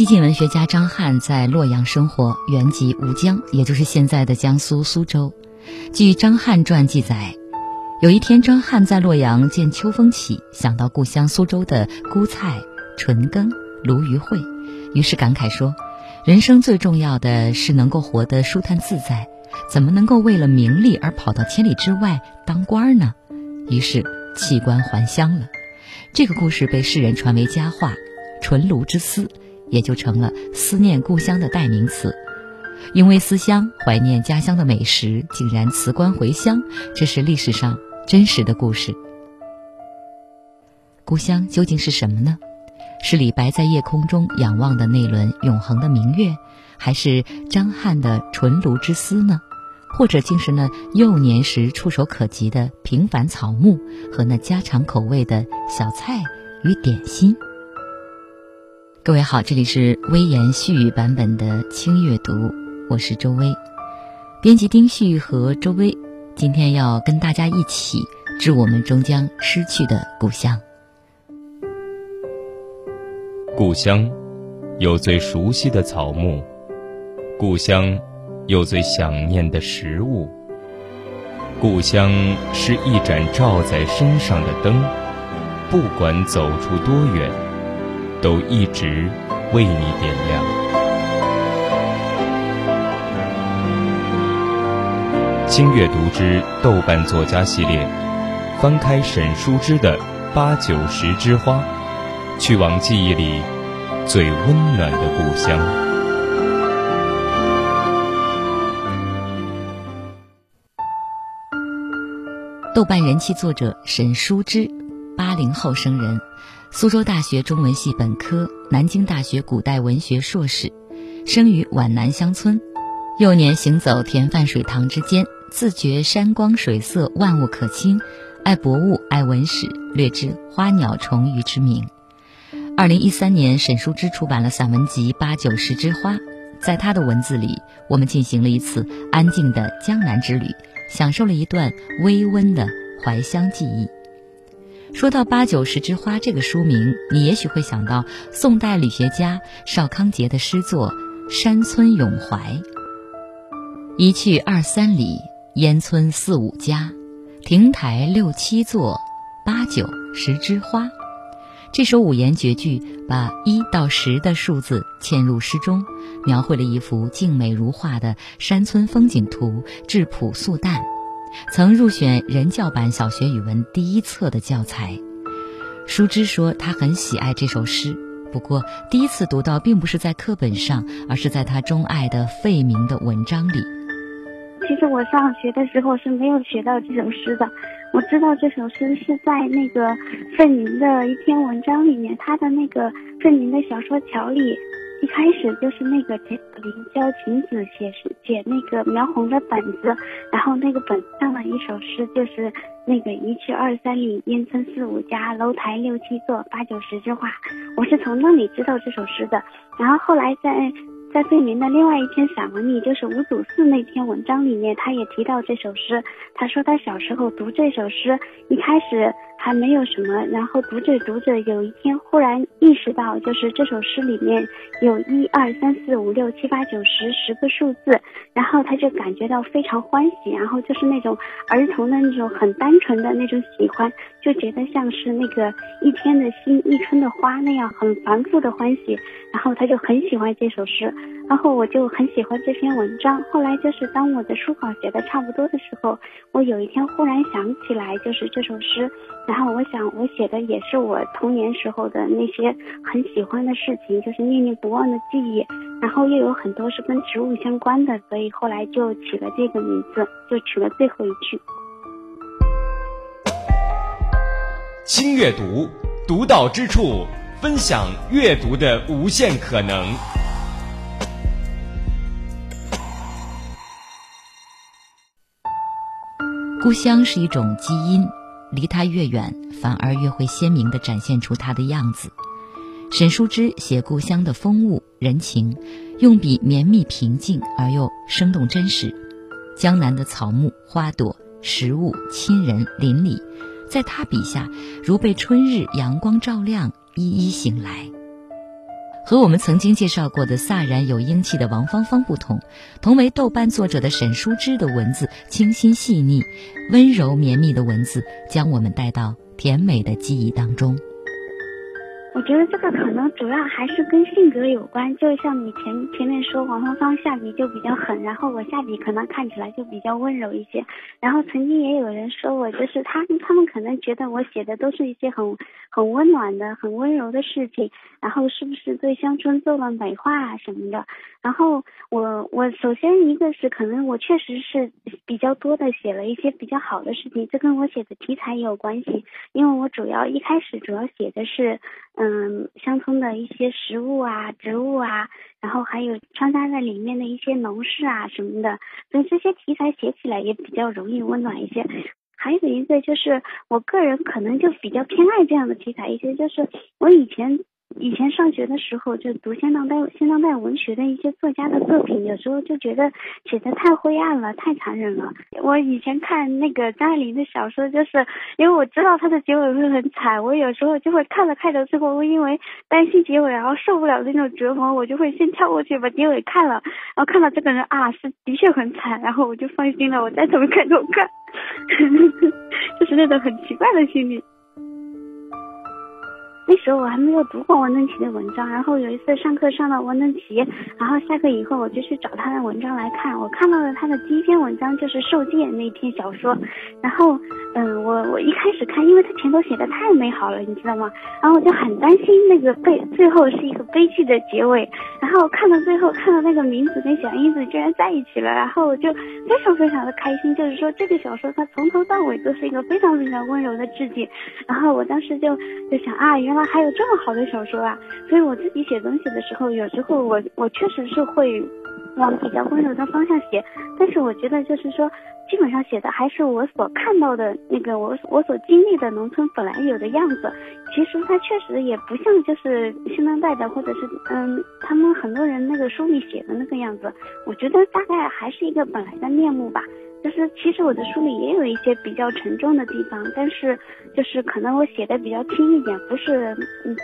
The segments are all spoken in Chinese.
西晋文学家张翰在洛阳生活，原籍吴江，也就是现在的江苏苏州。据张翰传记载，有一天张翰在洛阳见秋风起，想到故乡苏州的菇菜、纯羹、鲈鱼烩，于是感慨说：“人生最重要的是能够活得舒坦自在，怎么能够为了名利而跑到千里之外当官呢？”于是弃官还乡了。这个故事被世人传为佳话，“纯鲈之思”。也就成了思念故乡的代名词，因为思乡怀念家乡的美食，竟然辞官回乡，这是历史上真实的故事。故乡究竟是什么呢？是李白在夜空中仰望的那轮永恒的明月，还是张翰的纯鲈之思呢？或者竟是那幼年时触手可及的平凡草木和那家常口味的小菜与点心？各位好，这里是微言絮语版本的轻阅读，我是周薇，编辑丁旭和周薇，今天要跟大家一起致我们终将失去的故乡。故乡有最熟悉的草木，故乡有最想念的食物，故乡是一盏照在身上的灯，不管走出多远。都一直为你点亮。轻阅读之豆瓣作家系列，翻开沈书之的《八九十枝花》，去往记忆里最温暖的故乡。豆瓣人气作者沈书之，八零后生人。苏州大学中文系本科，南京大学古代文学硕士，生于皖南乡村。幼年行走田泛水塘之间，自觉山光水色万物可亲，爱博物爱文史，略知花鸟虫鱼之名。二零一三年，沈书之出版了散文集《八九十枝花》，在他的文字里，我们进行了一次安静的江南之旅，享受了一段微温的怀乡记忆。说到《八九十枝花》这个书名，你也许会想到宋代理学家邵康节的诗作《山村咏怀》。一去二三里，烟村四五家，亭台六七座，八九十枝花。这首五言绝句把一到十的数字嵌入诗中，描绘了一幅静美如画的山村风景图，质朴素淡。曾入选人教版小学语文第一册的教材。舒之说他很喜爱这首诗，不过第一次读到并不是在课本上，而是在他钟爱的费明的文章里。其实我上学的时候是没有学到这首诗的，我知道这首诗是在那个费明的一篇文章里面，他的那个费明的小说桥里。一开始就是那个林教晴子写写那个描红的本子，然后那个本子上的一首诗就是那个一去二三里，烟村四五家，楼台六七座，八九十枝花。我是从那里知道这首诗的，然后后来在在费明的另外一篇散文里，就是五祖寺那篇文章里面，他也提到这首诗。他说他小时候读这首诗，一开始。还没有什么，然后读着读着，有一天忽然意识到，就是这首诗里面有一二三四五六七八九十十个数字，然后他就感觉到非常欢喜，然后就是那种儿童的那种很单纯的那种喜欢，就觉得像是那个一天的心一春的花那样很繁复的欢喜，然后他就很喜欢这首诗。然后我就很喜欢这篇文章。后来就是当我的书稿写的差不多的时候，我有一天忽然想起来，就是这首诗。然后我想，我写的也是我童年时候的那些很喜欢的事情，就是念念不忘的记忆。然后又有很多是跟植物相关的，所以后来就起了这个名字，就取了最后一句。轻阅读，读到之处，分享阅读的无限可能。故乡是一种基因，离他越远，反而越会鲜明地展现出他的样子。沈淑之写故乡的风物人情，用笔绵密平静而又生动真实。江南的草木花朵、食物、亲人、邻里，在他笔下如被春日阳光照亮，一一醒来。和我们曾经介绍过的飒然有英气的王芳芳不同，同为豆瓣作者的沈淑之的文字清新细腻、温柔绵密的文字，将我们带到甜美的记忆当中。我觉得这个可能主要还是跟性格有关，就像你前前面说王芳芳下笔就比较狠，然后我下笔可能看起来就比较温柔一些。然后曾经也有人说我，就是他他们可能觉得我写的都是一些很很温暖的、很温柔的事情，然后是不是对乡村做了美化啊什么的？然后我我首先一个是可能我确实是比较多的写了一些比较好的事情，这跟我写的题材也有关系，因为我主要一开始主要写的是。嗯，乡村的一些食物啊、植物啊，然后还有穿插在里面的一些农事啊什么的，所以这些题材写起来也比较容易温暖一些。还有一个就是，我个人可能就比较偏爱这样的题材一些，就是我以前。以前上学的时候，就读现当代现当代文学的一些作家的作品，有时候就觉得写的太灰暗了，太残忍了。我以前看那个张爱玲的小说，就是因为我知道她的结尾会很惨，我有时候就会看了看着之后，因为担心结尾，然后受不了那种折磨，我就会先跳过去把结尾看了，然后看到这个人啊是的确很惨，然后我就放心了，我再怎么看都看，就是那种很奇怪的心理。那时候我还没有读过王登奇的文章，然后有一次上课上到王登奇，然后下课以后我就去找他的文章来看，我看到了他的第一篇文章就是《受戒》那篇小说，然后嗯，我我一开始看，因为他前头写的太美好了，你知道吗？然后我就很担心那个悲最后是一个悲剧的结尾，然后看到最后看到那个明子跟小英子居然在一起了，然后我就非常非常的开心，就是说这个小说它从头到尾都是一个非常非常温柔的致敬，然后我当时就就想啊，原来。还有这么好的小说啊！所以我自己写东西的时候，有时候我我确实是会往比较温柔的方向写，但是我觉得就是说，基本上写的还是我所看到的那个我我所经历的农村本来有的样子。其实它确实也不像就是新当代的，或者是嗯他们很多人那个书里写的那个样子。我觉得大概还是一个本来的面目吧。就是其实我的书里也有一些比较沉重的地方，但是就是可能我写的比较轻一点，不是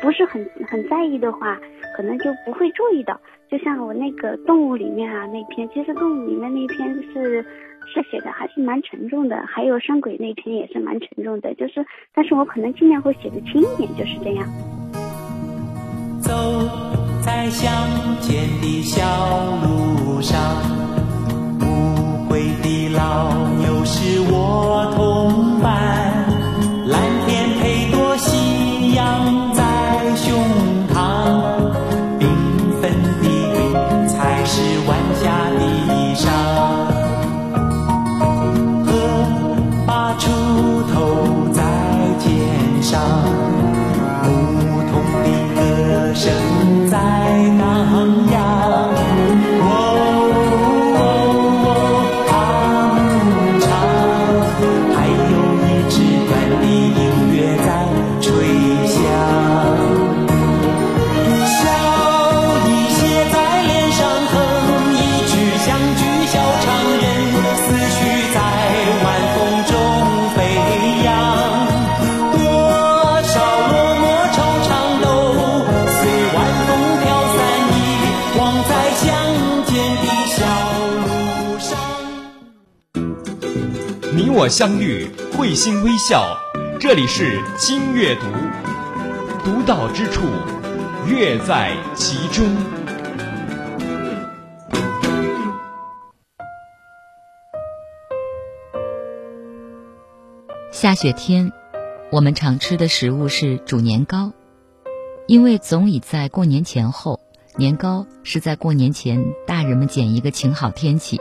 不是很很在意的话，可能就不会注意到。就像我那个动物里面啊那篇，其实动物里面那篇是是写的还是蛮沉重的，还有山鬼那篇也是蛮沉重的，就是但是我可能尽量会写的轻一点，就是这样。走在乡间的小路上。你老牛是我同伴，相遇，会心微笑。这里是轻阅读，独到之处，乐在其中。下雪天，我们常吃的食物是煮年糕，因为总已在过年前后。年糕是在过年前，大人们捡一个晴好天气。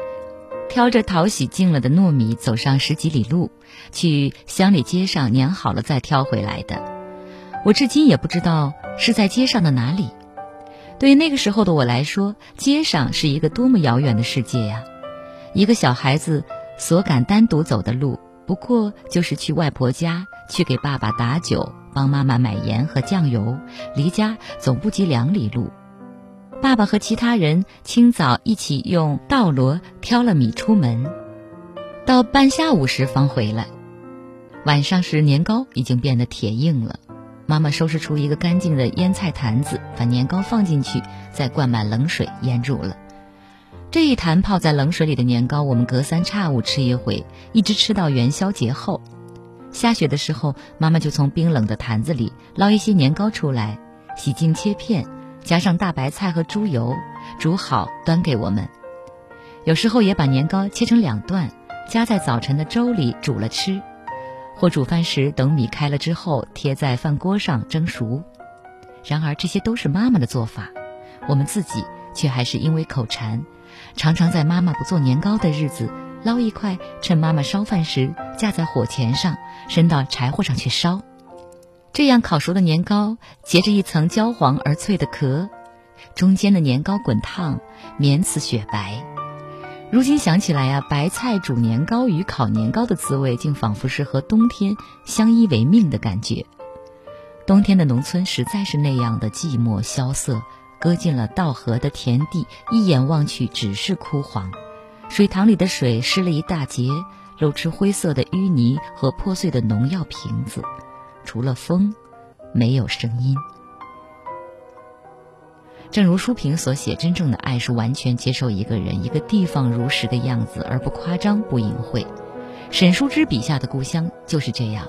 挑着淘洗净了的糯米，走上十几里路，去乡里街上碾好了再挑回来的。我至今也不知道是在街上的哪里。对于那个时候的我来说，街上是一个多么遥远的世界呀！一个小孩子所敢单独走的路，不过就是去外婆家，去给爸爸打酒，帮妈妈买盐和酱油，离家总不及两里路。爸爸和其他人清早一起用稻箩挑了米出门，到半下午时方回来。晚上时年糕已经变得铁硬了，妈妈收拾出一个干净的腌菜坛子，把年糕放进去，再灌满冷水腌住了。这一坛泡在冷水里的年糕，我们隔三差五吃一回，一直吃到元宵节后。下雪的时候，妈妈就从冰冷的坛子里捞一些年糕出来，洗净切片，加上大白菜和猪油，煮好端给我们。有时候也把年糕切成两段，夹在早晨的粥里煮了吃，或煮饭时等米开了之后贴在饭锅上蒸熟。然而这些都是妈妈的做法，我们自己却还是因为口馋。常常在妈妈不做年糕的日子，捞一块，趁妈妈烧饭时架在火钳上，伸到柴火上去烧。这样烤熟的年糕结着一层焦黄而脆的壳，中间的年糕滚烫，绵似雪白。如今想起来呀，白菜煮年糕与烤年糕的滋味，竟仿佛是和冬天相依为命的感觉。冬天的农村实在是那样的寂寞萧瑟。搁进了稻禾的田地，一眼望去只是枯黄，水塘里的水湿了一大截，露出灰色的淤泥和破碎的农药瓶子，除了风，没有声音。正如书评所写，真正的爱是完全接受一个人、一个地方如实的样子，而不夸张、不隐晦。沈淑之笔下的故乡就是这样。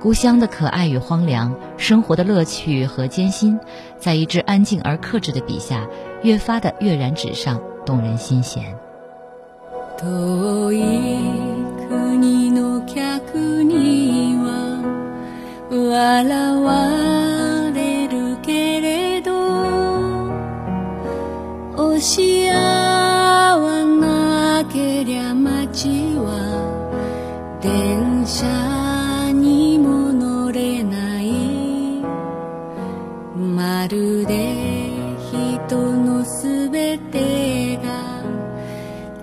故乡的可爱与荒凉，生活的乐趣和艰辛，在一支安静而克制的笔下，越发的跃然纸上，动人心弦。現れるけれど押し合わなけりゃ街は電車にも乗れない。まるで人のすべてが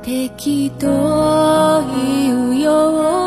敵というよう。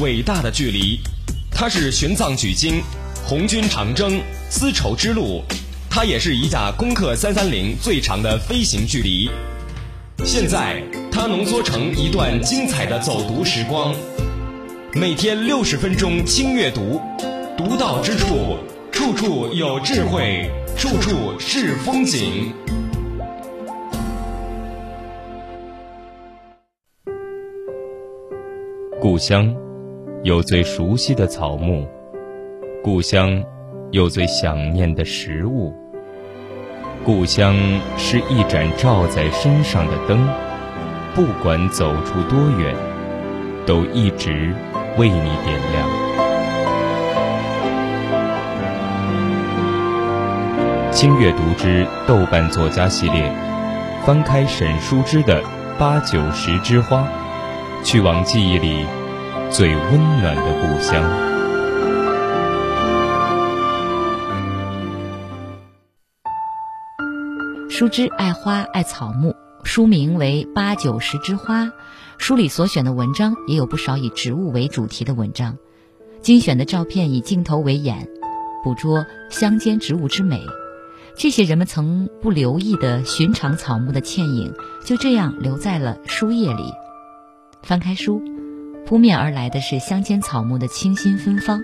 伟大的距离。它是玄奘取经、红军长征、丝绸之路，它也是一架攻克三三零最长的飞行距离。现在，它浓缩成一段精彩的走读时光。每天六十分钟轻阅读，读到之处，处处有智慧，处处是风景。故乡，有最熟悉的草木；故乡，有最想念的食物。故乡是一盏照在身上的灯，不管走出多远，都一直为你点亮。轻阅读之豆瓣作家系列，翻开沈书之的《八九十枝花》。去往记忆里最温暖的故乡。书之爱花爱草木，书名为《八九十枝花》。书里所选的文章也有不少以植物为主题的文章，精选的照片以镜头为眼，捕捉乡间植物之美。这些人们曾不留意的寻常草木的倩影，就这样留在了书页里。翻开书，扑面而来的是乡间草木的清新芬芳，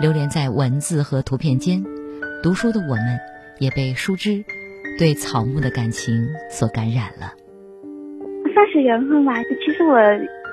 流连在文字和图片间。读书的我们，也被书枝对草木的感情所感染了。算是缘分吧。其实我。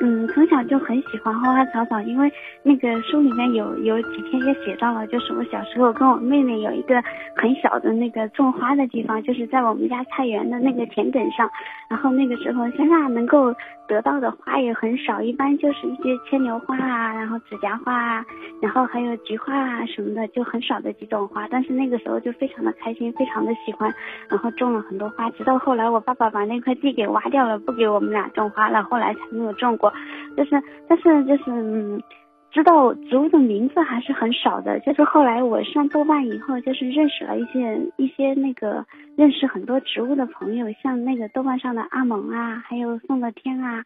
嗯，从小就很喜欢花花草草，因为那个书里面有有几天也写到了，就是我小时候跟我妹妹有一个很小的那个种花的地方，就是在我们家菜园的那个田埂上。然后那个时候乡下能够得到的花也很少，一般就是一些牵牛花啊，然后指甲花啊，然后还有菊花啊什么的，就很少的几种花。但是那个时候就非常的开心，非常的喜欢，然后种了很多花。直到后来我爸爸把那块地给挖掉了，不给我们俩种花了，后来才没有种过。就是，但是就是，嗯，知道植物的名字还是很少的。就是后来我上豆瓣以后，就是认识了一些一些那个认识很多植物的朋友，像那个豆瓣上的阿蒙啊，还有宋乐天啊，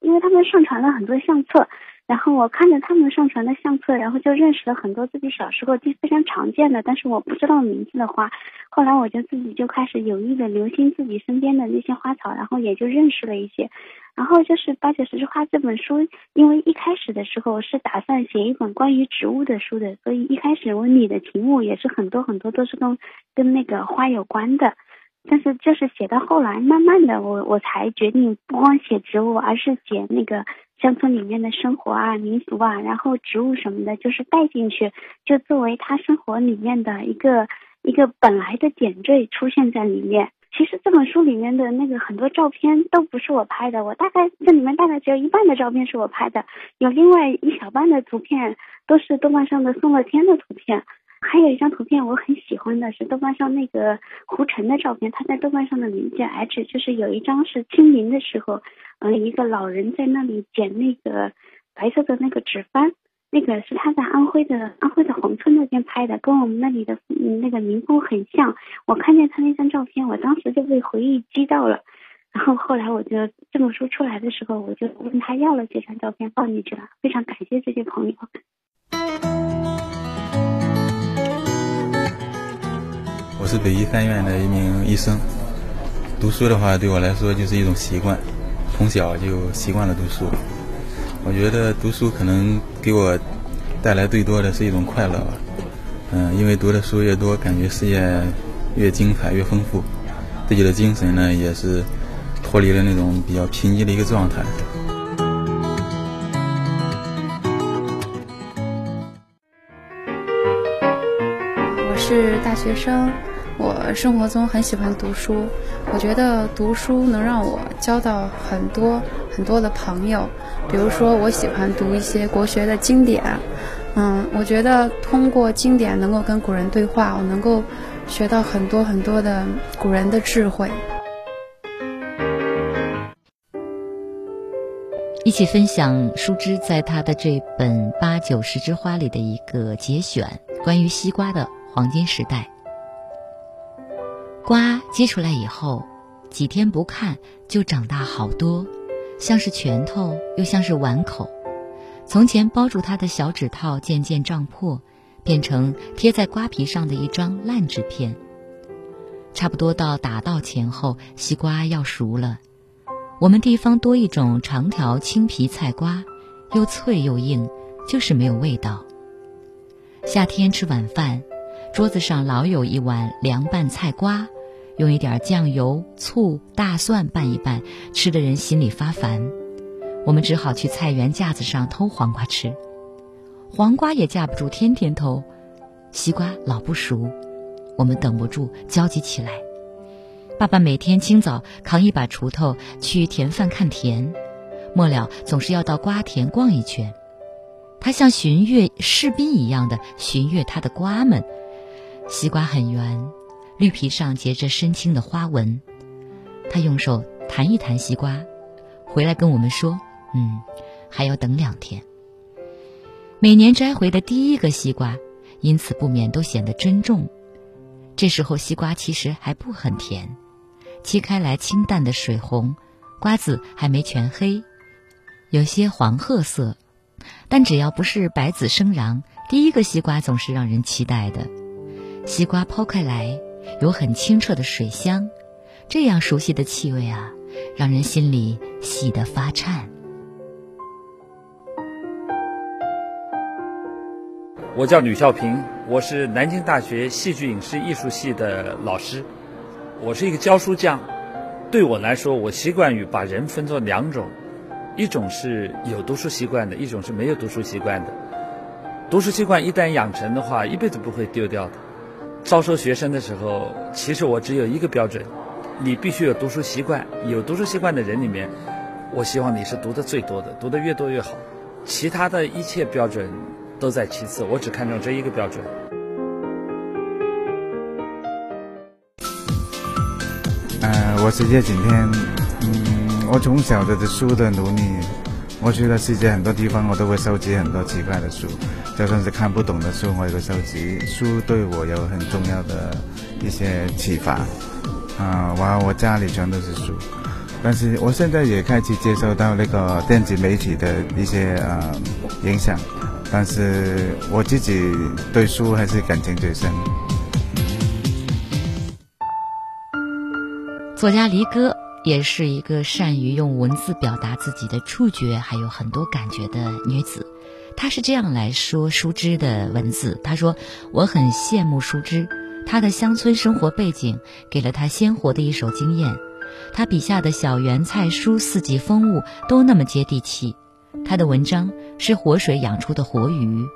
因为他们上传了很多相册。然后我看着他们上传的相册，然后就认识了很多自己小时候就非常常见的，但是我不知道名字的花。后来我就自己就开始有意的留心自己身边的那些花草，然后也就认识了一些。然后就是《八九十枝花》这本书，因为一开始的时候是打算写一本关于植物的书的，所以一开始文里的题目也是很多很多都是跟跟那个花有关的。但是就是写到后来，慢慢的我我才决定不光写植物，而是写那个。乡村里面的生活啊、民俗啊，然后植物什么的，就是带进去，就作为他生活里面的一个一个本来的点缀出现在里面。其实这本书里面的那个很多照片都不是我拍的，我大概这里面大概只有一半的照片是我拍的，有另外一小半的图片都是豆瓣上的宋乐天的图片。还有一张图片我很喜欢的是豆瓣上那个胡晨的照片，他在豆瓣上的名字叫 H，就是有一张是清明的时候，嗯，一个老人在那里捡那个白色的那个纸帆，那个是他在安徽的安徽的宏村那边拍的，跟我们那里的那个民风很像。我看见他那张照片，我当时就被回忆击到了。然后后来我就这本书出来的时候，我就问他要了这张照片放进去了。非常感谢这些朋友。我是北医三院的一名医生。读书的话，对我来说就是一种习惯，从小就习惯了读书。我觉得读书可能给我带来最多的是一种快乐吧。嗯，因为读的书越多，感觉世界越精彩、越丰富，自己的精神呢也是脱离了那种比较贫瘠的一个状态。我是大学生。我生活中很喜欢读书，我觉得读书能让我交到很多很多的朋友。比如说，我喜欢读一些国学的经典，嗯，我觉得通过经典能够跟古人对话，我能够学到很多很多的古人的智慧。一起分享舒枝在他的这本《八九十枝花》里的一个节选，关于西瓜的黄金时代。瓜结出来以后，几天不看就长大好多，像是拳头，又像是碗口。从前包住它的小指套渐渐胀破，变成贴在瓜皮上的一张烂纸片。差不多到打稻前后，西瓜要熟了。我们地方多一种长条青皮菜瓜，又脆又硬，就是没有味道。夏天吃晚饭，桌子上老有一碗凉拌菜瓜。用一点酱油、醋、大蒜拌一拌，吃的人心里发烦。我们只好去菜园架子上偷黄瓜吃，黄瓜也架不住天天偷。西瓜老不熟，我们等不住，焦急起来。爸爸每天清早扛一把锄头去田饭看田，末了总是要到瓜田逛一圈。他像巡阅士兵一样的巡阅他的瓜们。西瓜很圆。绿皮上结着深青的花纹，他用手弹一弹西瓜，回来跟我们说：“嗯，还要等两天。”每年摘回的第一个西瓜，因此不免都显得珍重。这时候西瓜其实还不很甜，切开来清淡的水红，瓜子还没全黑，有些黄褐色，但只要不是白子生瓤，第一个西瓜总是让人期待的。西瓜剖开来。有很清澈的水香，这样熟悉的气味啊，让人心里喜得发颤。我叫吕孝平，我是南京大学戏剧影视艺术系的老师。我是一个教书匠，对我来说，我习惯于把人分作两种，一种是有读书习惯的，一种是没有读书习惯的。读书习惯一旦养成的话，一辈子不会丢掉的。招收学生的时候，其实我只有一个标准：你必须有读书习惯。有读书习惯的人里面，我希望你是读的最多的，读的越多越好。其他的一切标准都在其次，我只看重这一个标准。呃，我是叶景天。嗯，我从小的书的努力，我去了世界很多地方，我都会收集很多奇怪的书。就算是看不懂的书，我也会收集。书对我有很重要的一些启发。啊，我我家里全都是书，但是我现在也开始接受到那个电子媒体的一些呃影响，但是我自己对书还是感情最深。作家离歌也是一个善于用文字表达自己的触觉，还有很多感觉的女子。她是这样来说舒芝的文字：“她说，我很羡慕舒芝，她的乡村生活背景给了她鲜活的一手经验。她笔下的小园菜蔬、四季风物都那么接地气。她的文章是活水养出的活鱼，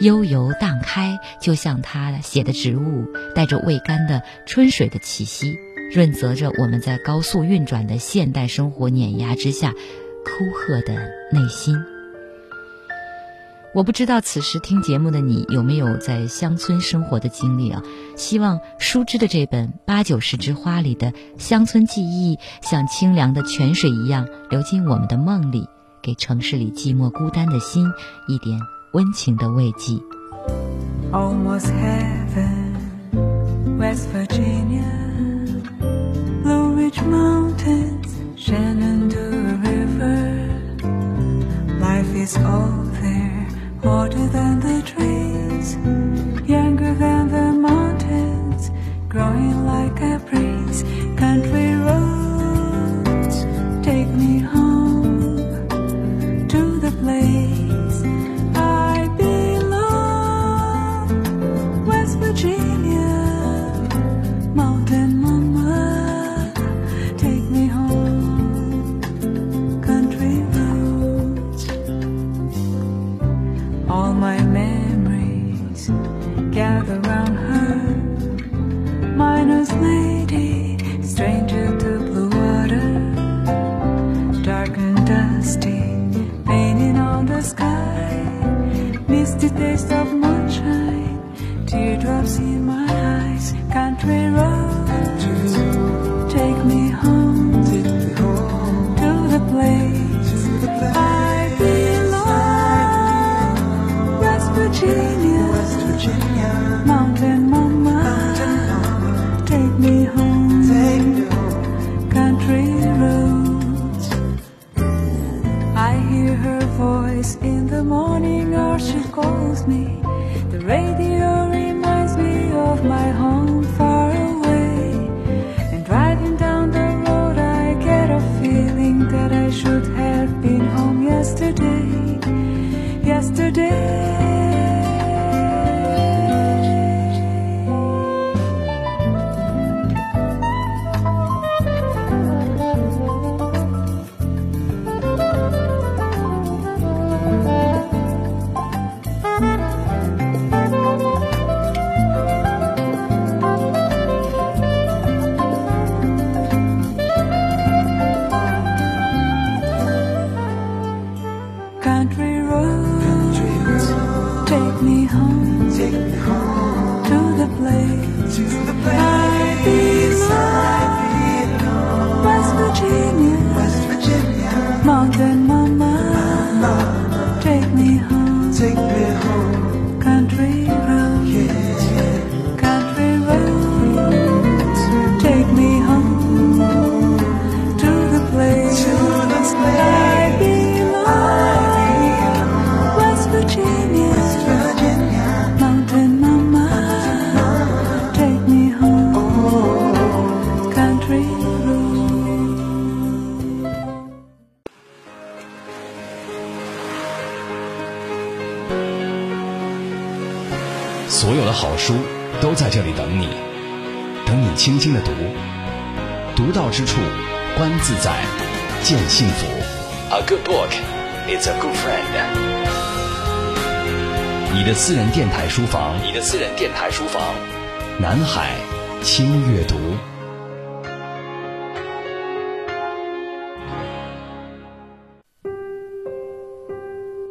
悠游荡开，就像她写的植物，带着未干的春水的气息，润泽着我们在高速运转的现代生活碾压之下枯涸的内心。”我不知道此时听节目的你有没有在乡村生活的经历啊？希望舒之的这本《八九十枝花》里的乡村记忆，像清凉的泉水一样流进我们的梦里，给城市里寂寞孤单的心一点温情的慰藉。Almost heaven, West Virginia, Blue Ridge Mountains, Shenandoah River. Life is all there. 之处，观自在，见幸福。A good book is a good friend。你的私人电台书房，你的私人电台书房，南海轻阅读。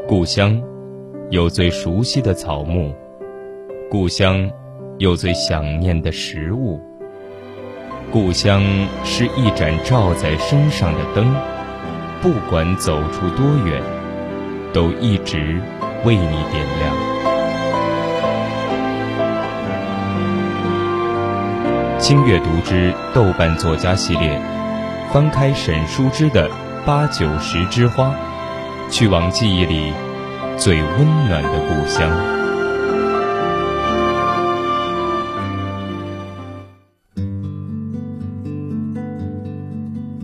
故乡有最熟悉的草木，故乡有最想念的食物，故乡是一盏照在身上的灯，不管走出多远，都一直为你点亮。轻阅读之豆瓣作家系列，翻开沈书之的《八九十枝花》。去往记忆里最温暖的故乡。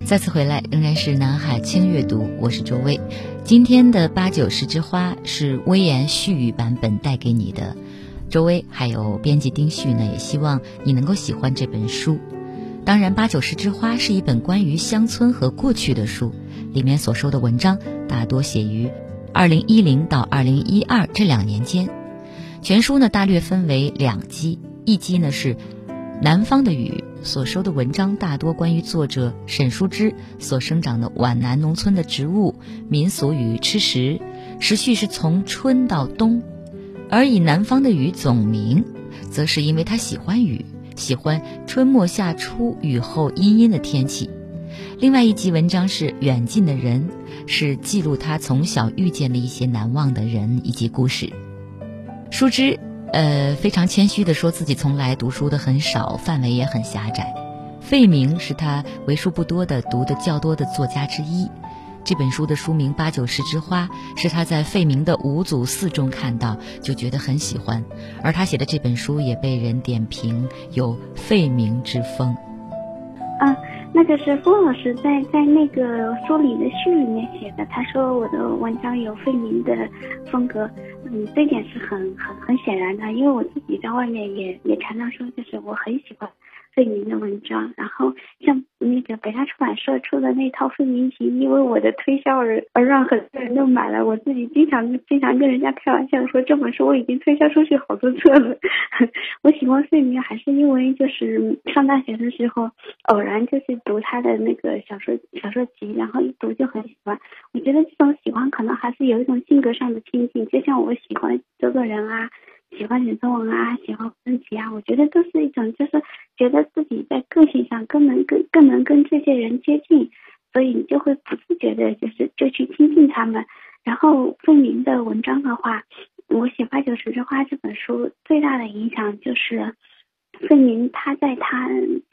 再次回来，仍然是南海轻阅读，我是周薇。今天的八九十枝花是微言絮语版本带给你的。周薇还有编辑丁旭呢，也希望你能够喜欢这本书。当然，八九十枝花是一本关于乡村和过去的书，里面所说的文章。大多写于二零一零到二零一二这两年间，全书呢大略分为两集，一集呢是《南方的雨》所收的文章，大多关于作者沈书之所生长的皖南农村的植物、民俗与吃食，时序是从春到冬；而以《南方的雨》总名，则是因为他喜欢雨，喜欢春末夏初雨后阴阴的天气。另外一集文章是《远近的人》，是记录他从小遇见的一些难忘的人以及故事。舒之，呃，非常谦虚地说自己从来读书的很少，范围也很狭窄。费明是他为数不多的读的较多的作家之一。这本书的书名《八九十枝花》是他在费明的五祖寺中看到，就觉得很喜欢。而他写的这本书也被人点评有费明之风。啊。那个是龚老师在在那个书里的序里面写的，他说我的文章有费明的风格，嗯，这点是很很很显然的，因为我自己在外面也也常常说，就是我很喜欢。费明的文章，然后像那个北大出版社出的那套《费明集》，因为我的推销而而让很多人都买了。我自己经常经常跟人家开玩笑说，这本书我已经推销出去好多次了。我喜欢费明，还是因为就是上大学的时候偶然就是读他的那个小说小说集，然后一读就很喜欢。我觉得这种喜欢可能还是有一种性格上的亲近，就像我喜欢周作人啊。喜欢写作文啊，喜欢升旗啊，我觉得都是一种，就是觉得自己在个性上更能更更能跟这些人接近，所以你就会不自觉的，就是就去亲近他们。然后凤鸣的文章的话，我写《八九十枝花》这本书最大的影响就是。费明他在他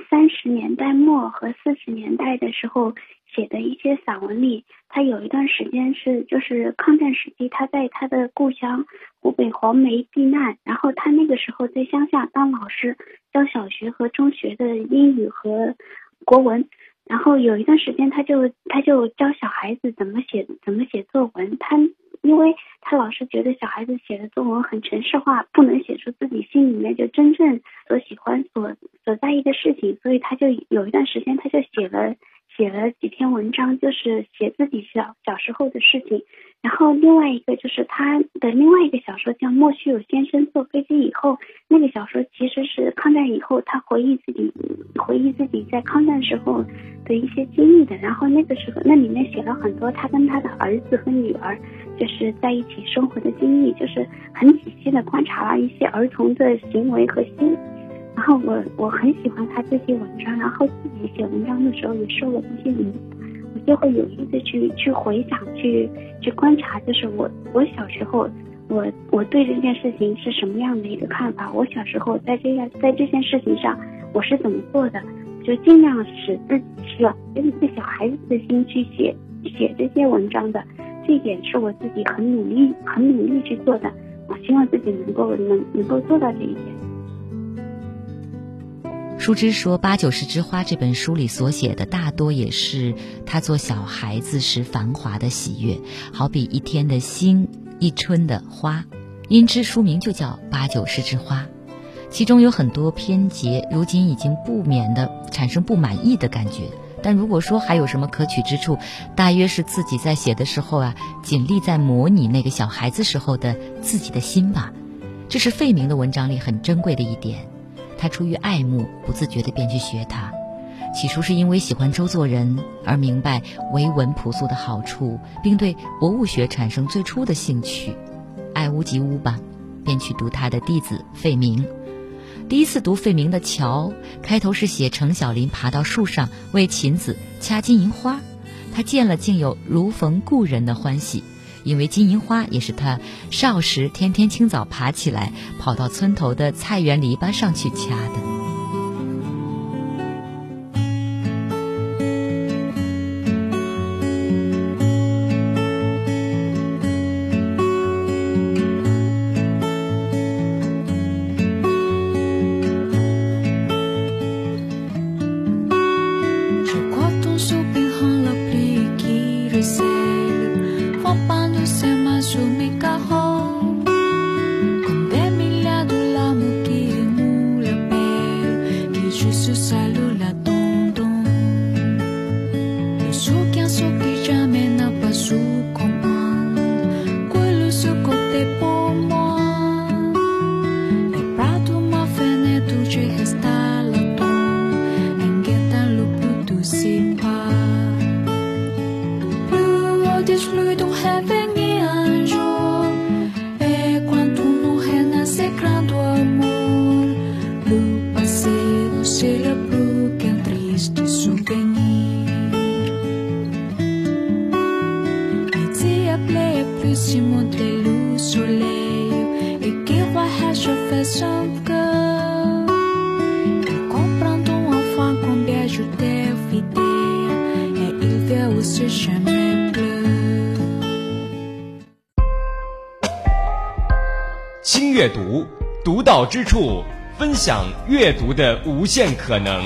三十年代末和四十年代的时候写的一些散文里，他有一段时间是就是抗战时期，他在他的故乡湖北黄梅避难，然后他那个时候在乡下当老师，教小学和中学的英语和国文，然后有一段时间他就他就教小孩子怎么写怎么写作文，他。因为他老是觉得小孩子写的作文很程式化，不能写出自己心里面就真正所喜欢、所所在意的事情，所以他就有一段时间他就写了写了几篇文章，就是写自己小小时候的事情。然后另外一个就是他的另外一个小说叫《莫须有先生坐飞机以后》，那个小说其实是抗战以后他回忆自己回忆自己在抗战时候的一些经历的。然后那个时候那里面写了很多他跟他的儿子和女儿就是在一起生活的经历，就是很仔细的观察了一些儿童的行为和心。然后我我很喜欢他这些文章，然后自己写文章的时候也受了一些影响。我就会有意的去去回想，去去观察，就是我我小时候，我我对这件事情是什么样的一个看法？我小时候在这样在这件事情上我是怎么做的？就尽量使自己是用一个小孩子的心去写写这些文章的，这一点是我自己很努力很努力去做的。我希望自己能够能能够做到这一点。舒之说：“八九十枝花这本书里所写的，大多也是他做小孩子时繁华的喜悦，好比一天的星，一春的花。因之书名就叫八九十枝花。其中有很多偏结，如今已经不免的产生不满意的感觉。但如果说还有什么可取之处，大约是自己在写的时候啊，尽力在模拟那个小孩子时候的自己的心吧。这是费明的文章里很珍贵的一点。他出于爱慕，不自觉地便去学他。起初是因为喜欢周作人而明白唯文朴素的好处，并对博物学产生最初的兴趣，爱屋及乌吧，便去读他的弟子费明。第一次读费明的《桥》，开头是写程小林爬到树上为琴子掐金银花，他见了竟有如逢故人的欢喜，因为金银花也是他少时天天清早爬起来跑到村头的菜园篱笆上去掐的。到之处，分享阅读的无限可能。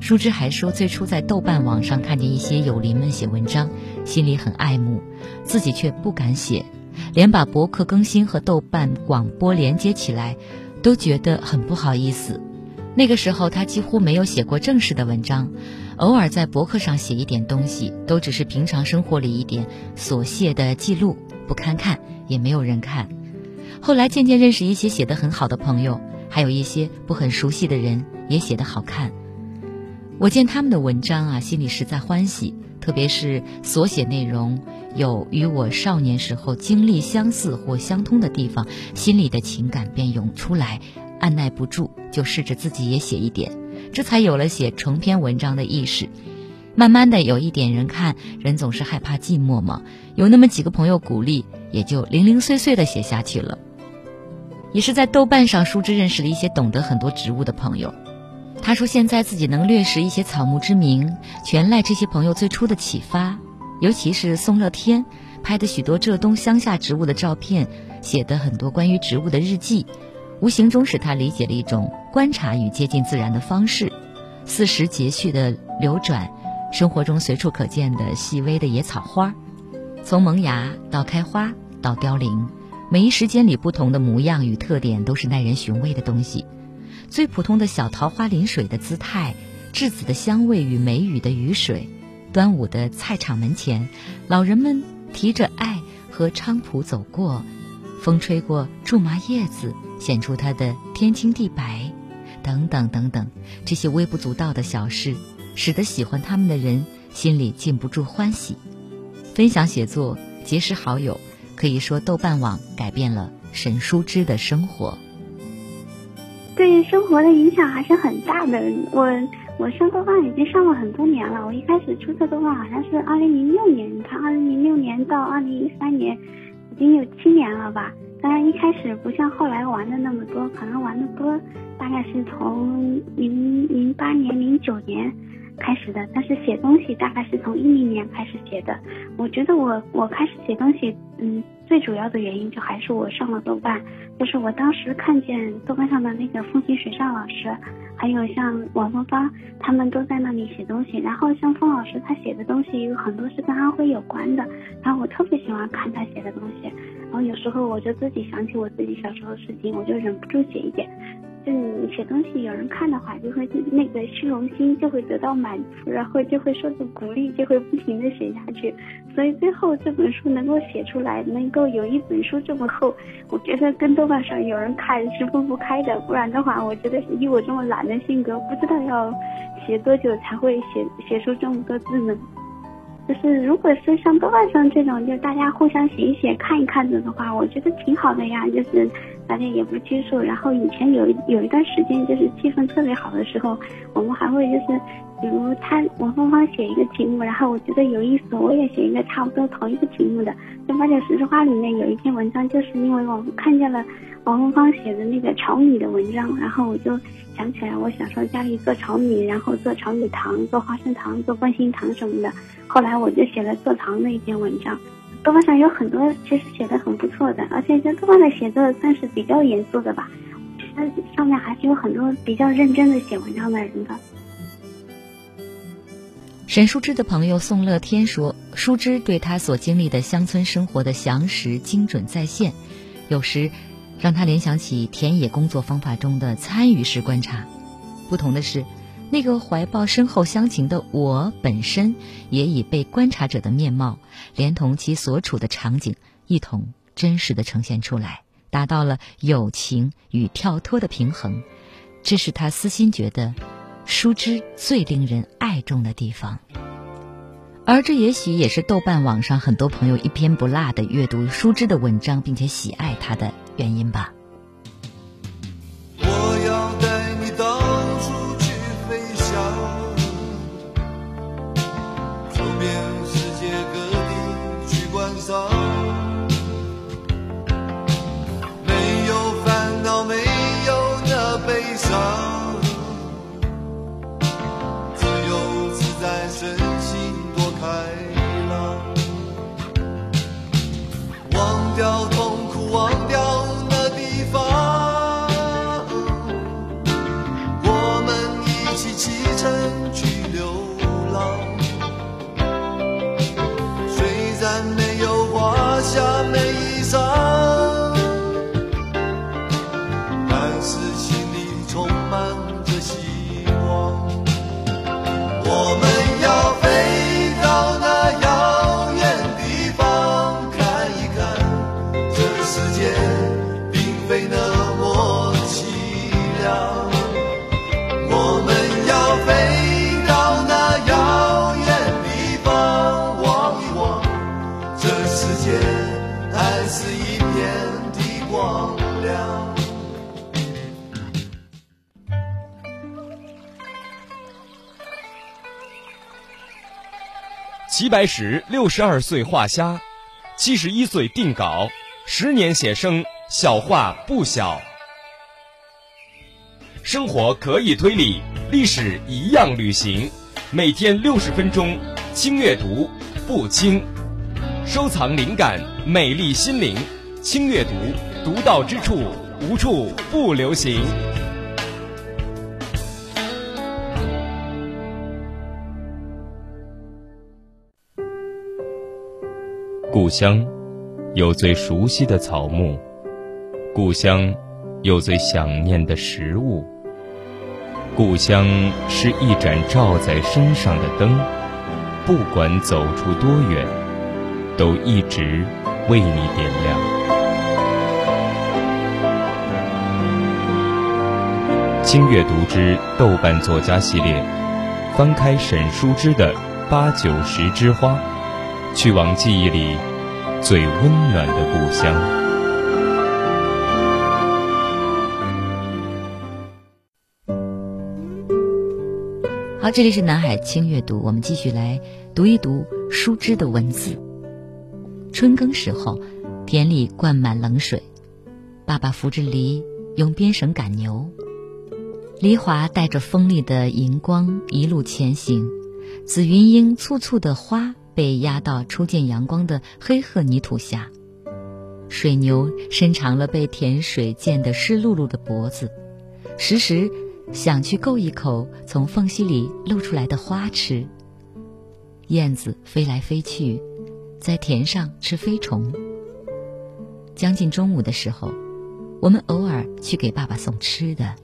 舒之还说，最初在豆瓣网上看见一些友邻们写文章，心里很爱慕，自己却不敢写，连把博客更新和豆瓣广播连接起来，都觉得很不好意思。那个时候，他几乎没有写过正式的文章，偶尔在博客上写一点东西，都只是平常生活里一点琐屑的记录，不堪看，也没有人看。后来渐渐认识一些写得很好的朋友，还有一些不很熟悉的人也写得好看。我见他们的文章啊，心里实在欢喜，特别是所写内容有与我少年时候经历相似或相通的地方，心里的情感便涌出来，按耐不住，就试着自己也写一点，这才有了写成篇文章的意识。慢慢的有一点人看，人总是害怕寂寞嘛，有那么几个朋友鼓励，也就零零碎碎的写下去了。也是在豆瓣上，舒之认识了一些懂得很多植物的朋友。他说：“现在自己能略识一些草木之名，全赖这些朋友最初的启发。尤其是宋乐天拍的许多浙东乡下植物的照片，写的很多关于植物的日记，无形中使他理解了一种观察与接近自然的方式。四时节序的流转，生活中随处可见的细微的野草花，从萌芽到开花到凋零，每一时间里不同的模样与特点，都是耐人寻味的东西。”最普通的小桃花临水的姿态，栀子的香味与梅雨的雨水，端午的菜场门前，老人们提着艾和菖蒲走过，风吹过苎麻叶子，显出它的天青地白，等等等等，这些微不足道的小事，使得喜欢他们的人心里禁不住欢喜。分享写作，结识好友，可以说豆瓣网改变了沈淑之的生活。对生活的影响还是很大的。我我上豆瓣已经上了很多年了。我一开始注册豆瓣好像是二零零六年，你看二零零六年到二零一三年，已经有七年了吧。当然一开始不像后来玩的那么多，可能玩的多大概是从零零八年、零九年开始的。但是写东西大概是从一零年开始写的。我觉得我我开始写东西，嗯。最主要的原因就还是我上了豆瓣，就是我当时看见豆瓣上的那个风行水上老师，还有像王芳芳他们都在那里写东西，然后像方老师他写的东西有很多是跟安徽有关的，然后我特别喜欢看他写的东西，然后有时候我就自己想起我自己小时候的事情，我就忍不住写一点。就你写东西有人看的话，就会那个虚荣心就会得到满足，然后就会受到鼓励，就会不停的写下去。所以最后这本书能够写出来，能够有一本书这么厚，我觉得跟豆瓣上有人看是分不开的。不然的话，我觉得以我这么懒的性格，不知道要写多久才会写写出这么多字呢。就是如果是像豆瓣上这种，就大家互相写一写、看一看的的话，我觉得挺好的呀。就是大家也不拘束，然后以前有有一段时间就是气氛特别好的时候，我们还会就是，比如他王芳芳写一个题目，然后我觉得有意思，我也写一个差不多同一个题目的。就《八九十枝花》里面有一篇文章，就是因为我看见了王芳芳写的那个炒米的文章，然后我就想起来我小时候家里做炒米，然后做炒米糖、做花生糖、做关心糖什么的。后来我就写了做糖的一篇文章，豆瓣上有很多其实写的很不错的，而且在豆瓣的写作算是比较严肃的吧，那上面还是有很多比较认真的写文章的人的。沈淑芝的朋友宋乐天说，淑芝对他所经历的乡村生活的详实精准再现，有时让他联想起田野工作方法中的参与式观察。不同的是。那个怀抱深厚乡情的我本身，也以被观察者的面貌，连同其所处的场景，一同真实的呈现出来，达到了友情与跳脱的平衡。这是他私心觉得，书之最令人爱重的地方。而这也许也是豆瓣网上很多朋友一篇不落的阅读书之的文章，并且喜爱他的原因吧。齐白石六十二岁画虾，七十一岁定稿，十年写生，小画不小。生活可以推理，历史一样旅行。每天六十分钟，轻阅读，不轻。收藏灵感，美丽心灵。轻阅读，独到之处，无处不流行。故乡有最熟悉的草木，故乡有最想念的食物，故乡是一盏照在身上的灯，不管走出多远，都一直为你点亮。轻阅读之豆瓣作家系列，翻开沈书之的《八九十枝花》。去往记忆里最温暖的故乡。好，这里是南海轻阅读，我们继续来读一读书枝的文字。春耕时候，田里灌满冷水，爸爸扶着犁，用鞭绳赶牛，犁铧带着锋利的银光一路前行，紫云英簇簇的花。被压到初见阳光的黑褐泥土下，水牛伸长了被甜水溅得湿漉漉的脖子，时时想去够一口从缝隙里露出来的花吃。燕子飞来飞去，在田上吃飞虫。将近中午的时候，我们偶尔去给爸爸送吃的。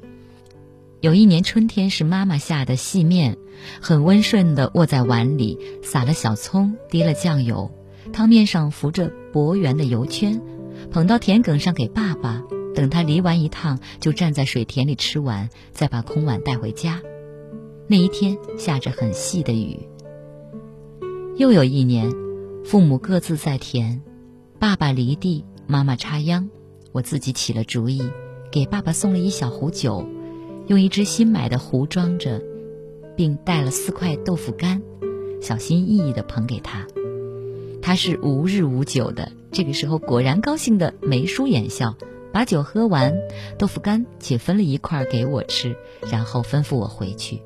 有一年春天是妈妈下的细面，很温顺地握在碗里，撒了小葱，滴了酱油，汤面上浮着薄圆的油圈，捧到田埂上给爸爸，等他犁完一趟，就站在水田里吃完，再把空碗带回家。那一天下着很细的雨。又有一年，父母各自在田，爸爸犁地，妈妈插秧，我自己起了主意，给爸爸送了一小壶酒。用一只新买的壶装着，并带了四块豆腐干，小心翼翼地捧给他。他是无日无酒的，这个时候果然高兴得眉舒眼笑，把酒喝完，豆腐干且分了一块给我吃，然后吩咐我回去。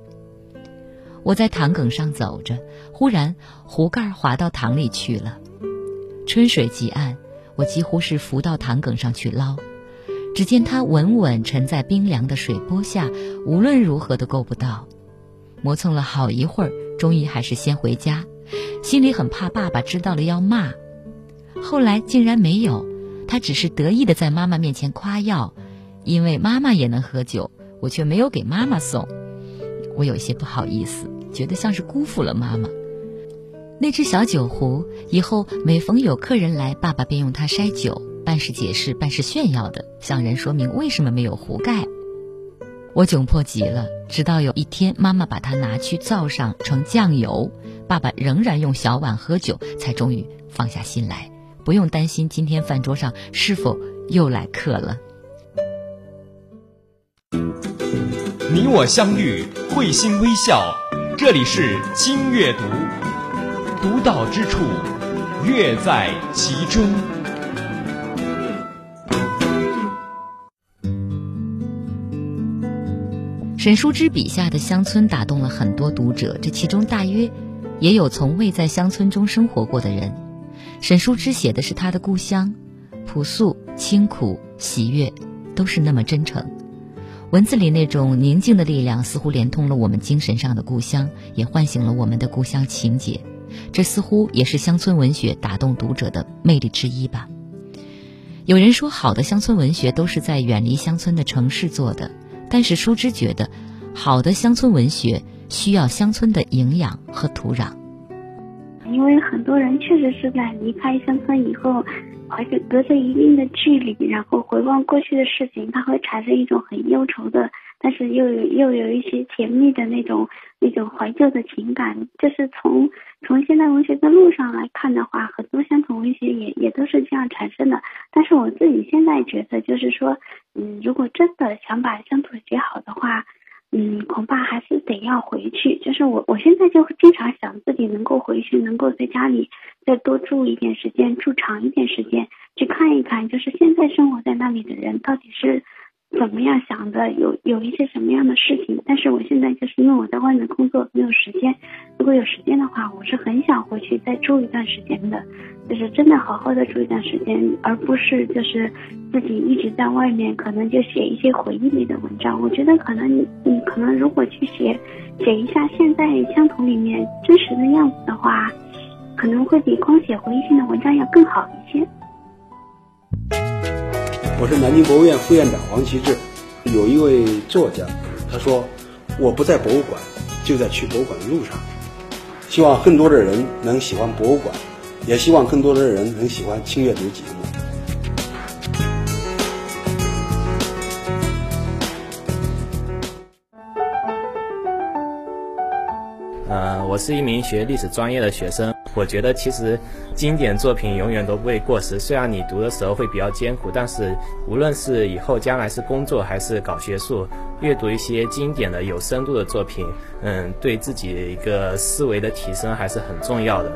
我在塘埂上走着，忽然壶盖滑到塘里去了。春水急岸，我几乎是浮到塘埂上去捞。只见它稳稳沉在冰凉的水波下，无论如何都够不到。磨蹭了好一会儿，终于还是先回家，心里很怕爸爸知道了要骂。后来竟然没有，他只是得意的在妈妈面前夸耀，因为妈妈也能喝酒，我却没有给妈妈送。我有些不好意思，觉得像是辜负了妈妈。那只小酒壶，以后每逢有客人来，爸爸便用它筛酒。半是解释，半是炫耀的向人说明为什么没有壶盖。我窘迫极了，直到有一天妈妈把它拿去灶上盛酱油，爸爸仍然用小碗喝酒，才终于放下心来，不用担心今天饭桌上是否又来客了。你我相遇，会心微笑，这里是轻阅读，独到之处，乐在其中。沈淑之笔下的乡村打动了很多读者，这其中大约也有从未在乡村中生活过的人。沈淑之写的是他的故乡，朴素、清苦、喜悦，都是那么真诚。文字里那种宁静的力量，似乎连通了我们精神上的故乡，也唤醒了我们的故乡情结。这似乎也是乡村文学打动读者的魅力之一吧。有人说，好的乡村文学都是在远离乡村的城市做的。但是舒之觉得，好的乡村文学需要乡村的营养和土壤。因为很多人确实是在离开乡村以后，而且隔着一定的距离，然后回望过去的事情，他会产生一种很忧愁的。但是又有又有一些甜蜜的那种那种怀旧的情感，就是从从现代文学的路上来看的话，很多乡土文学也也都是这样产生的。但是我自己现在觉得，就是说，嗯，如果真的想把乡土写好的话，嗯，恐怕还是得要回去。就是我我现在就经常想自己能够回去，能够在家里再多住一点时间，住长一点时间，去看一看，就是现在生活在那里的人到底是。怎么样想的？有有一些什么样的事情？但是我现在就是因为我在外面工作，没有时间。如果有时间的话，我是很想回去再住一段时间的，就是真的好好的住一段时间，而不是就是自己一直在外面，可能就写一些回忆类的文章。我觉得可能你你可能如果去写写一下现在乡土里面真实的样子的话，可能会比光写回忆性的文章要更好一些。我是南京博物院副院长王其志。有一位作家，他说：“我不在博物馆，就在去博物馆的路上。”希望更多的人能喜欢博物馆，也希望更多的人能喜欢轻阅读节目。呃，我是一名学历史专业的学生。我觉得其实经典作品永远都不会过时。虽然你读的时候会比较艰苦，但是无论是以后将来是工作还是搞学术，阅读一些经典的有深度的作品，嗯，对自己一个思维的提升还是很重要的。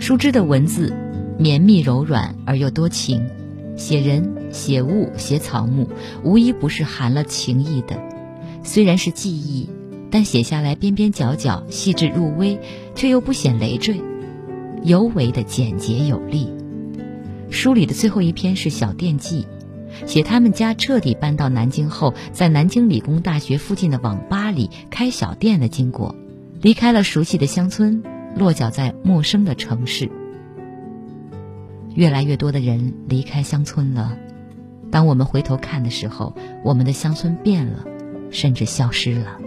舒之的文字绵密柔软而又多情，写人、写物、写草木，无一不是含了情意的。虽然是记忆。但写下来边边角角细致入微，却又不显累赘，尤为的简洁有力。书里的最后一篇是小店记，写他们家彻底搬到南京后，在南京理工大学附近的网吧里开小店的经过，离开了熟悉的乡村，落脚在陌生的城市。越来越多的人离开乡村了。当我们回头看的时候，我们的乡村变了，甚至消失了。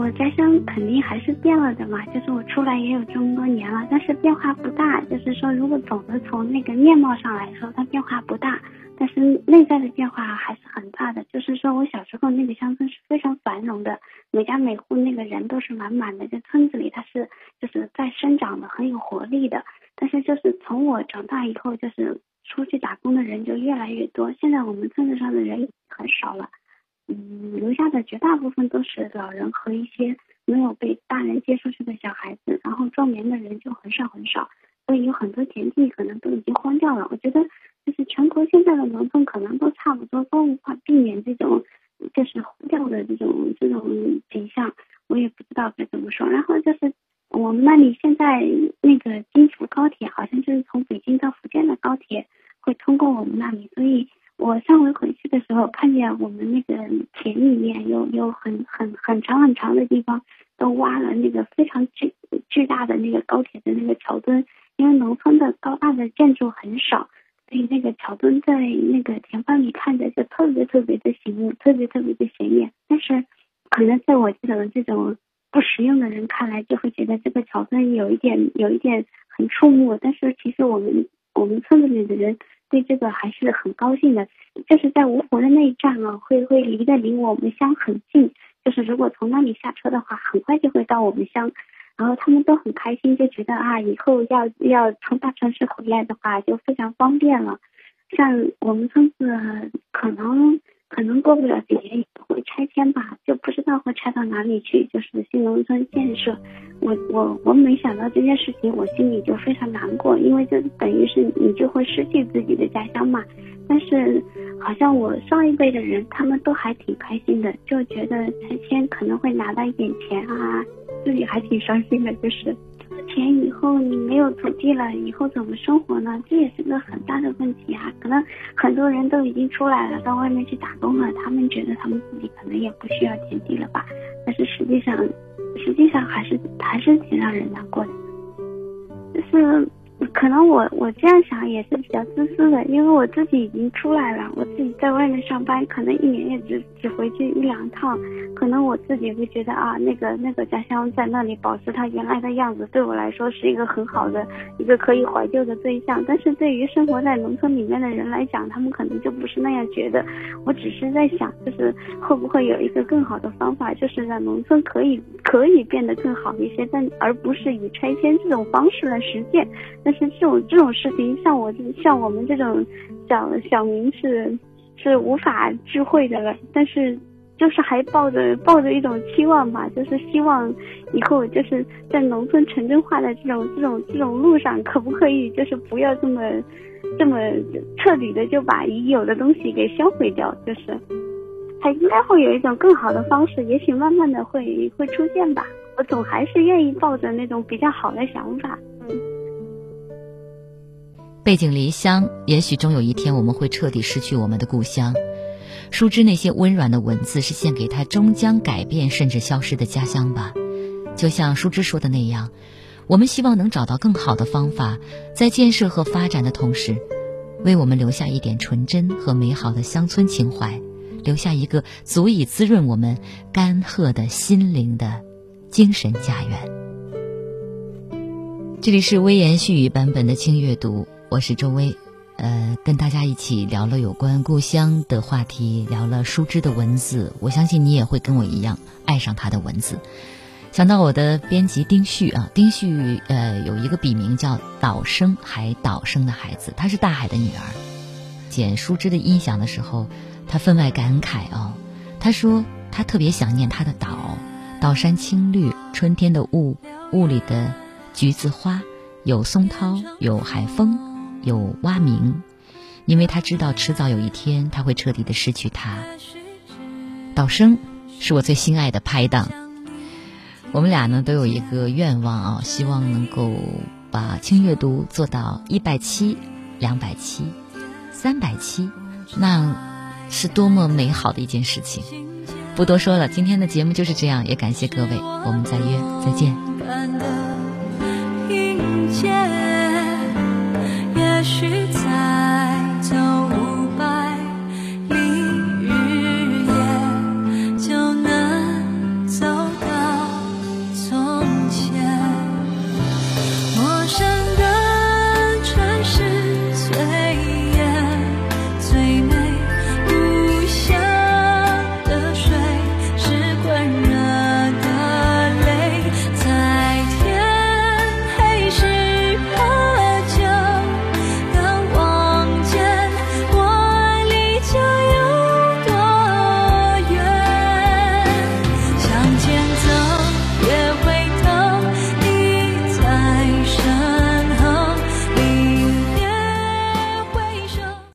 我家乡肯定还是变了的嘛，就是我出来也有这么多年了，但是变化不大。就是说，如果总的从那个面貌上来说，它变化不大，但是内在的变化还是很大的。就是说我小时候那个乡村是非常繁荣的，每家每户那个人都是满满的，这村子里它是就是在生长的，很有活力的。但是就是从我长大以后，就是出去打工的人就越来越多，现在我们村子上的人很少了。嗯，留下的绝大部分都是老人和一些没有被大人接出去的小孩子，然后种田的人就很少很少，所以有很多田地可能都已经荒掉了。我觉得，就是全国现在的农村可能都差不多，都无法避免这种就是荒掉的这种这种景象。我也不知道该怎么说。然后就是我们那里现在那个京福高铁，好像就是从北京到福建的高铁会通过我们那里，所以。我上回回去的时候，看见我们那个田里面有有很很很长很长的地方都挖了那个非常巨巨大的那个高铁的那个桥墩，因为农村的高大的建筑很少，所以那个桥墩在那个田方里看着就特别特别的醒目，特别特别的显眼。但是，可能在我这种这种不实用的人看来，就会觉得这个桥墩有一点有一点很触目。但是其实我们我们村子里的人。对这个还是很高兴的，就是在芜湖的那一站啊，会会离得离我们乡很近，就是如果从那里下车的话，很快就会到我们乡，然后他们都很开心，就觉得啊，以后要要从大城市回来的话，就非常方便了。像我们村子可能。可能过不了几年也会拆迁吧，就不知道会拆到哪里去。就是新农村建设，我我我没想到这件事情，我心里就非常难过，因为这等于是你就会失去自己的家乡嘛。但是好像我上一辈的人他们都还挺开心的，就觉得拆迁可能会拿到一点钱啊，自己还挺伤心的，就是。钱以后你没有土地了，以后怎么生活呢？这也是个很大的问题啊！可能很多人都已经出来了，到外面去打工了，他们觉得他们自己可能也不需要田地了吧？但是实际上，实际上还是还是挺让人难过的，就是。可能我我这样想也是比较自私的，因为我自己已经出来了，我自己在外面上班，可能一年也只只回去一两趟，可能我自己会觉得啊，那个那个家乡在那里保持它原来的样子，对我来说是一个很好的一个可以怀旧的对象。但是对于生活在农村里面的人来讲，他们可能就不是那样觉得。我只是在想，就是会不会有一个更好的方法，就是让农村可以可以变得更好一些，但而不是以拆迁这种方式来实现。但是像这种这种事情，像我这像我们这种小小民是是无法智慧的了。但是就是还抱着抱着一种期望吧，就是希望以后就是在农村城镇化的这种这种这种路上，可不可以就是不要这么这么彻底的就把已有的东西给销毁掉？就是还应该会有一种更好的方式，也许慢慢的会会出现吧。我总还是愿意抱着那种比较好的想法。背井离乡，也许终有一天我们会彻底失去我们的故乡。书之那些温软的文字，是献给他终将改变甚至消失的家乡吧。就像书之说的那样，我们希望能找到更好的方法，在建设和发展的同时，为我们留下一点纯真和美好的乡村情怀，留下一个足以滋润我们干涸的心灵的精神家园。这里是微言细语版本的轻阅读。我是周薇，呃，跟大家一起聊了有关故乡的话题，聊了舒枝的文字。我相信你也会跟我一样爱上他的文字。想到我的编辑丁旭啊，丁旭呃有一个笔名叫岛生，海岛生的孩子，她是大海的女儿。剪舒枝的音响的时候，他分外感慨哦。他说他特别想念他的岛，岛山青绿，春天的雾，雾里的橘子花，有松涛，有海风。有蛙鸣，因为他知道迟早有一天他会彻底的失去他。岛生是我最心爱的拍档，我们俩呢都有一个愿望啊，希望能够把轻阅读做到一百期、两百期、三百期，那是多么美好的一件事情。不多说了，今天的节目就是这样，也感谢各位，我们再约，再见。也许在